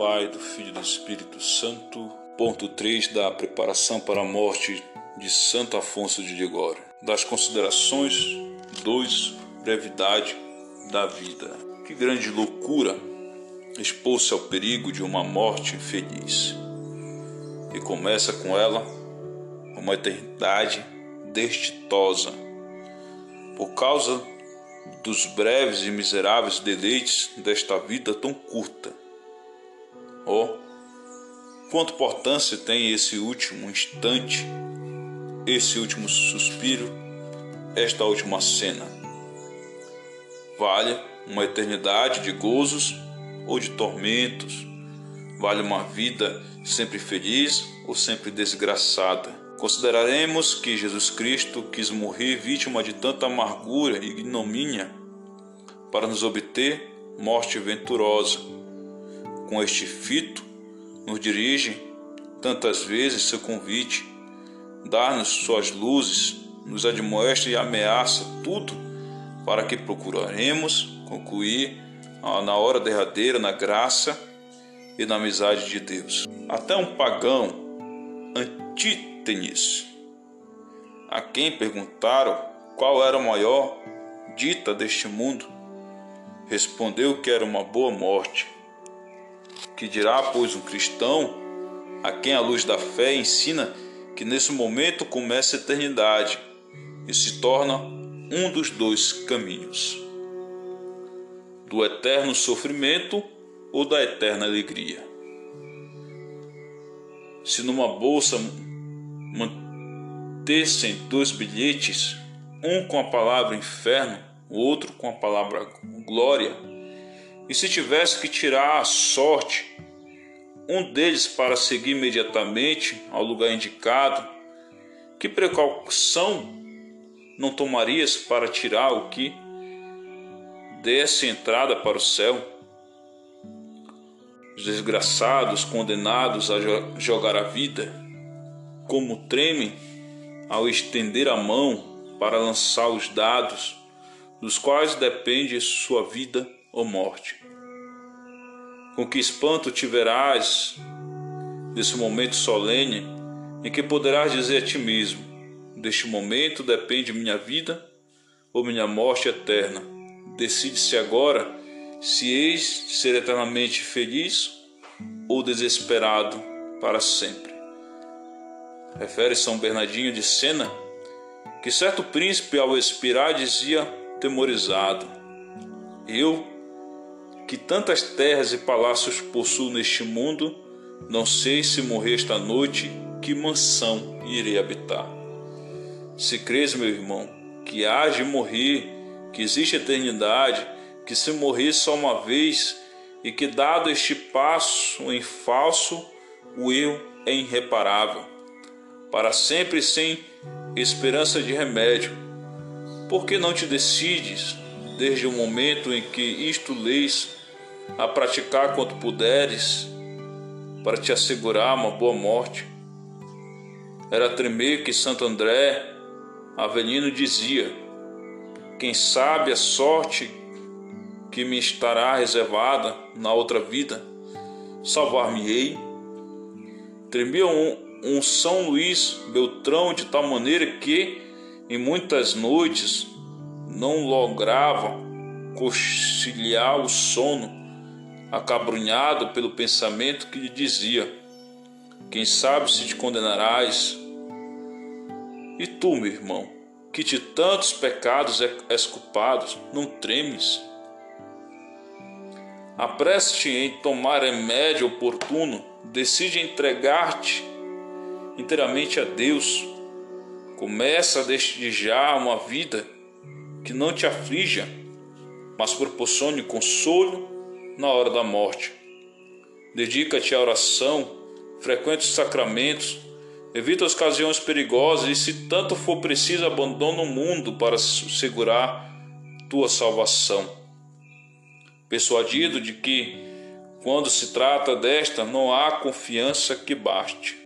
Pai, do Filho e do Espírito Santo. Ponto 3 da preparação para a morte de Santo Afonso de Ligório. Das considerações 2. Brevidade da vida. Que grande loucura expor-se ao perigo de uma morte infeliz. E começa com ela uma eternidade destitosa. Por causa dos breves e miseráveis deleites desta vida tão curta. Oh, quanta importância tem esse último instante, esse último suspiro, esta última cena. Vale uma eternidade de gozos ou de tormentos, vale uma vida sempre feliz ou sempre desgraçada. Consideraremos que Jesus Cristo quis morrer vítima de tanta amargura e ignomínia para nos obter morte venturosa. Com este fito, nos dirige tantas vezes seu convite, dá-nos suas luzes, nos admoesta e ameaça tudo para que procuraremos concluir na hora derradeira na graça e na amizade de Deus. Até um pagão, Antítenes, a quem perguntaram qual era a maior dita deste mundo, respondeu que era uma boa morte. Que dirá, pois, um cristão a quem a luz da fé ensina que nesse momento começa a eternidade e se torna um dos dois caminhos: do eterno sofrimento ou da eterna alegria. Se numa bolsa mantessem dois bilhetes, um com a palavra inferno, o outro com a palavra glória, e se tivesse que tirar a sorte, um deles para seguir imediatamente ao lugar indicado, que precaução não tomarias para tirar o que desse entrada para o céu? Os desgraçados condenados a jogar a vida, como tremem ao estender a mão para lançar os dados, dos quais depende sua vida ou morte. Com que espanto tiverás desse momento solene em que poderás dizer a ti mesmo: Deste momento depende minha vida ou minha morte eterna. Decide-se agora se eis de ser eternamente feliz ou desesperado para sempre. Refere São Bernardinho de Sena que certo príncipe ao expirar dizia temorizado: Eu, que tantas terras e palácios possuo neste mundo, não sei se morrer esta noite, que mansão irei habitar. Se crês, meu irmão, que há de morrer, que existe eternidade, que se morrer só uma vez e que, dado este passo em falso, o erro é irreparável, para sempre sem esperança de remédio. Por que não te decides, desde o momento em que isto leis, a praticar quanto puderes, para te assegurar uma boa morte? Era tremer que Santo André Avelino dizia: Quem sabe a sorte que me estará reservada na outra vida, salvar-me-ei. Tremia um, um São Luís Beltrão de tal maneira que, em muitas noites, não lograva conciliar o sono, acabrunhado pelo pensamento que lhe dizia: Quem sabe se te condenarás? E tu, meu irmão, que de tantos pecados és culpado, não tremes? Apresse-te em tomar remédio oportuno, decide entregar-te inteiramente a Deus. Começa desde já uma vida que não te aflija, mas proporcione consolo na hora da morte. Dedica-te à oração, frequente os sacramentos, evita as ocasiões perigosas e, se tanto for preciso, abandona o mundo para segurar tua salvação persuadido de que, quando se trata desta, não há confiança que baste.